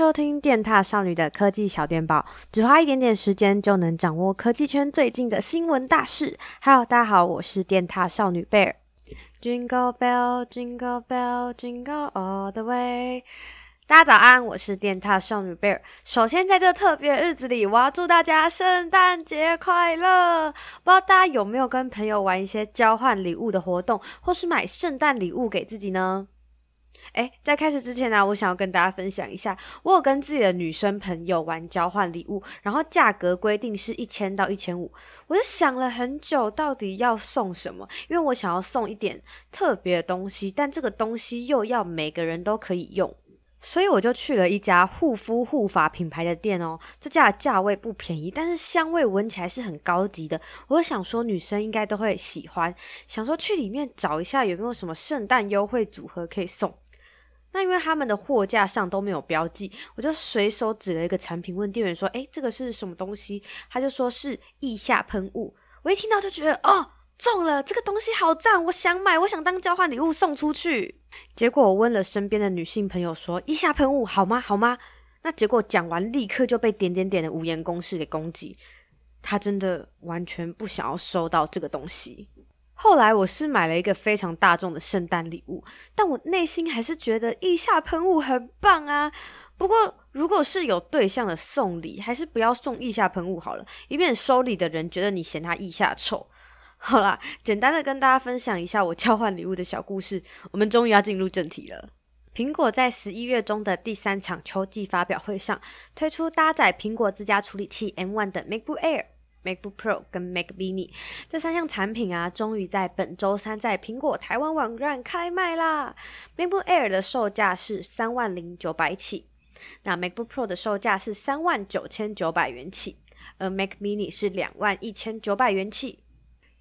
收听电獭少女的科技小电报，只花一点点时间就能掌握科技圈最近的新闻大事。Hello，大家好，我是电獭少女贝尔。Jingle bell, jingle bell, jingle all the way。大家早安，我是电獭少女贝尔。首先，在这特别日子里，我要祝大家圣诞节快乐！不知道大家有没有跟朋友玩一些交换礼物的活动，或是买圣诞礼物给自己呢？诶，在开始之前呢、我想要跟大家分享一下，我有跟自己的女生朋友玩交换礼物，然后价格规定是一千到一千五，我就想了很久，到底要送什么？因为我想要送一点特别的东西，但这个东西又要每个人都可以用。所以我就去了一家护肤护发品牌的店哦，这家的价位不便宜，但是香味闻起来是很高级的。我想说女生应该都会喜欢，想说去里面找一下有没有什么圣诞优惠组合可以送。那因为他们的货架上都没有标记，我就随手指了一个产品问店员说：“诶，这个是什么东西？”他就说是腋下喷雾。我一听到就觉得哦。中了，这个东西好赞，我想买，我想当交换礼物送出去。结果我问了身边的女性朋友说：“腋下喷雾好吗？好吗？”那结果讲完，立刻就被点点点的无言公式给攻击。他真的完全不想要收到这个东西。后来我是买了一个非常大众的圣诞礼物，但我内心还是觉得腋下喷雾很棒啊。不过如果是有对象的送礼，还是不要送腋下喷雾好了，以免收礼的人觉得你嫌他腋下臭。好啦，简单的跟大家分享一下我交换礼物的小故事。我们终于要进入正题了。苹果在十一月中的第三场秋季发表会上，推出搭载苹果自家处理器 M1 的 MacBook Air、MacBook Pro 跟 Mac Mini 这三项产品啊，终于在本周三在苹果台湾网站开卖啦。MacBook Air 的售价是三万零九百起，那 MacBook Pro 的售价是三万九千九百元起，而 Mac Mini 是两万一千九百元起。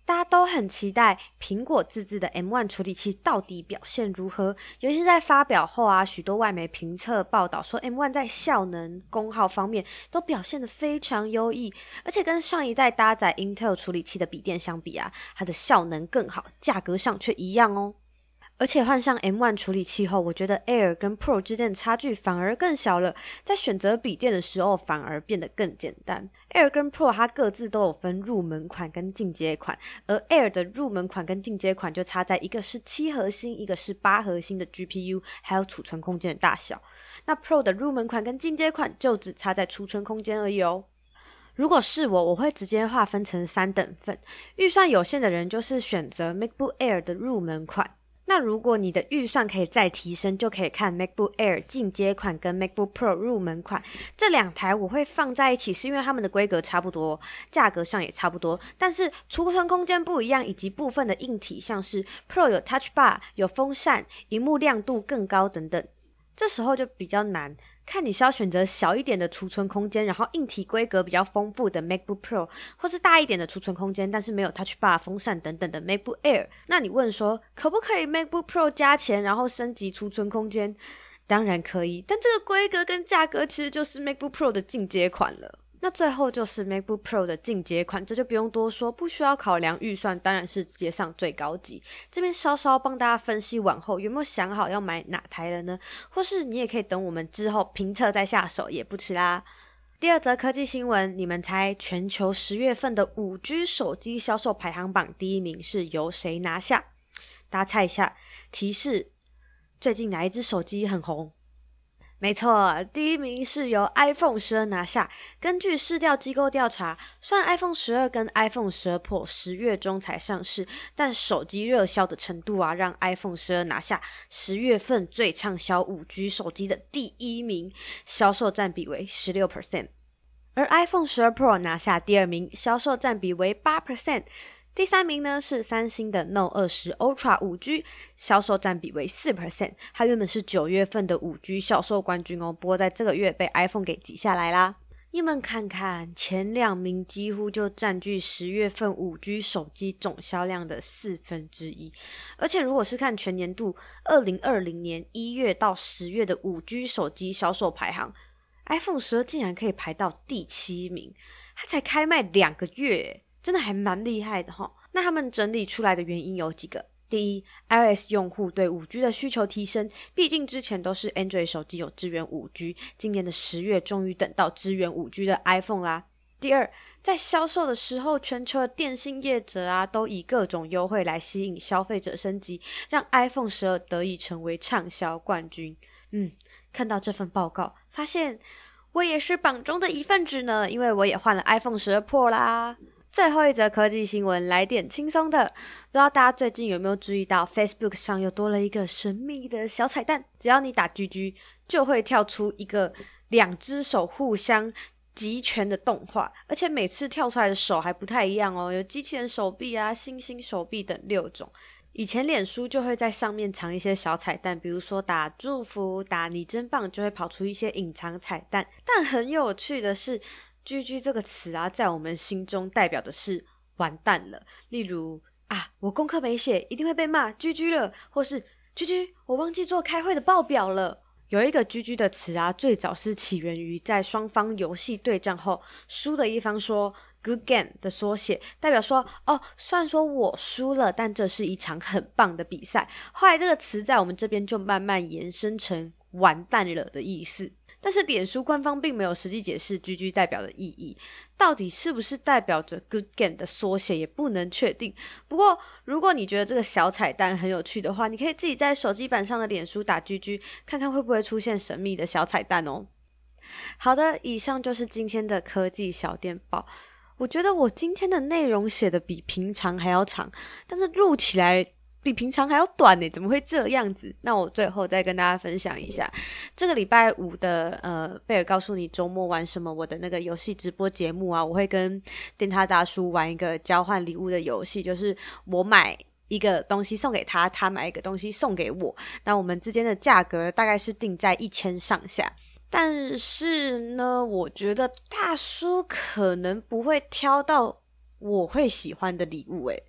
大家都很期待苹果自制的 M1 处理器到底表现如何，尤其是在发表后啊，许多外媒评测报道说 M1 在效能、功耗方面都表现得非常优异，而且跟上一代搭载 Intel 处理器的笔电相比啊，它的效能更好，价格上却一样哦。而且换上 M1 处理器后，我觉得 Air 跟 Pro 之间的差距反而更小了，在选择笔电的时候反而变得更简单。Air 跟 Pro 它各自都有分入门款跟进阶款，而 Air 的入门款跟进阶款就差在一个是七核心，一个是八核心的 GPU，还有储存空间的大小。那 Pro 的入门款跟进阶款就只差在储存空间而已哦。如果是我，我会直接划分成三等份，预算有限的人就是选择 MacBook Air 的入门款。那如果你的预算可以再提升，就可以看 MacBook Air 进阶款跟 MacBook Pro 入门款。这两台，我会放在一起，是因为它们的规格差不多，价格上也差不多，但是储存空间不一样，以及部分的硬体，像是 Pro 有 Touch Bar、有风扇、荧幕亮度更高等等，这时候就比较难。看你是要选择小一点的储存空间，然后硬体规格比较丰富的 MacBook Pro，或是大一点的储存空间，但是没有 Touch Bar、风扇等等的 MacBook Air。那你问说，可不可以 MacBook Pro 加钱，然后升级储存空间？当然可以，但这个规格跟价格其实就是 MacBook Pro 的进阶款了。最后就是 MacBook Pro 的进阶款，这就不用多说，不需要考量预算，当然是直接上最高级。这边稍稍帮大家分析完后，有没有想好要买哪台了呢？或是你也可以等我们之后评测再下手，也不迟啦。第二则科技新闻，你们猜全球十月份的五 G 手机销售排行榜第一名是由谁拿下？大家猜一下。提示：最近哪一只手机很红？没错，第一名是由 iPhone 十二拿下。根据市调机构调查，虽然 iPhone 十二跟 iPhone 十二 Pro 十月中才上市，但手机热销的程度啊，让 iPhone 十二拿下十月份最畅销五 G 手机的第一名，销售占比为十六 percent。而 iPhone 十二 Pro 拿下第二名，销售占比为八 percent。第三名呢是三星的 Note 二十 Ultra 5G，销售占比为四 percent。它原本是九月份的 5G 销售冠军哦，不过在这个月被 iPhone 给挤下来啦。你们看看前两名几乎就占据十月份 5G 手机总销量的四分之一，而且如果是看全年度二零二零年一月到十月的 5G 手机销售排行，iPhone 十二竟然可以排到第七名，它才开卖两个月。真的还蛮厉害的哈，那他们整理出来的原因有几个：第一，iOS 用户对五 G 的需求提升，毕竟之前都是 Android 手机有支援五 G，今年的十月终于等到支援五 G 的 iPhone 啦。第二，在销售的时候，全球的电信业者啊，都以各种优惠来吸引消费者升级，让 iPhone 十二得以成为畅销冠军。嗯，看到这份报告，发现我也是榜中的一份子呢，因为我也换了 iPhone 十二 Pro 啦。最后一则科技新闻，来点轻松的，不知道大家最近有没有注意到，Facebook 上又多了一个神秘的小彩蛋，只要你打 GG，就会跳出一个两只手互相击拳的动画，而且每次跳出来的手还不太一样哦，有机器人手臂啊、星星手臂等六种。以前脸书就会在上面藏一些小彩蛋，比如说打祝福、打你真棒，就会跑出一些隐藏彩蛋。但很有趣的是，GG 这个词啊，在我们心中代表的是完蛋了。例如啊，我功课没写，一定会被骂，GG 了；或是 GG，我忘记做开会的报表了。有一个 GG 的词啊，最早是起源于在双方游戏对战后，输的一方说 “good game” 的缩写，代表说哦，虽然说我输了，但这是一场很棒的比赛。后来这个词在我们这边就慢慢延伸成“完蛋了”的意思。但是脸书官方并没有实际解释 GG 代表的意义，到底是不是代表着 Good Game 的缩写也不能确定。不过，如果你觉得这个小彩蛋很有趣的话，你可以自己在手机版上的脸书打 GG，看看会不会出现神秘的小彩蛋哦。好的，以上就是今天的科技小电报。我觉得我今天的内容写的比平常还要长，但是录起来，比平常还要短呢，怎么会这样子？那我最后再跟大家分享一下，这个礼拜五的呃，贝尔告诉你周末玩什么？我的那个游戏直播节目啊，我会跟电獭大叔玩一个交换礼物的游戏，就是我买一个东西送给他，他买一个东西送给我，那我们之间的价格大概是定在一千上下。但是呢，我觉得大叔可能不会挑到我会喜欢的礼物，诶。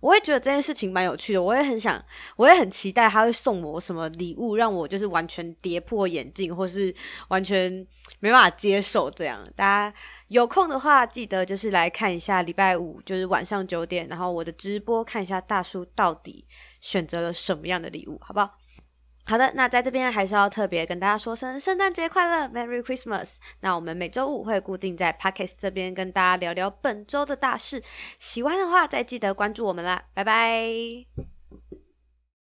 我也觉得这件事情蛮有趣的，我也很想，我也很期待他会送我什么礼物，让我就是完全跌破眼镜，或是完全没办法接受这样。大家有空的话，记得就是来看一下礼拜五就是晚上九点，然后我的直播看一下大叔到底选择了什么样的礼物，好不好？好的，那在这边还是要特别跟大家说声圣诞节快乐，Merry Christmas。那我们每周五会固定在 Podcast 这边跟大家聊聊本周的大事，喜欢的话再记得关注我们啦，拜拜。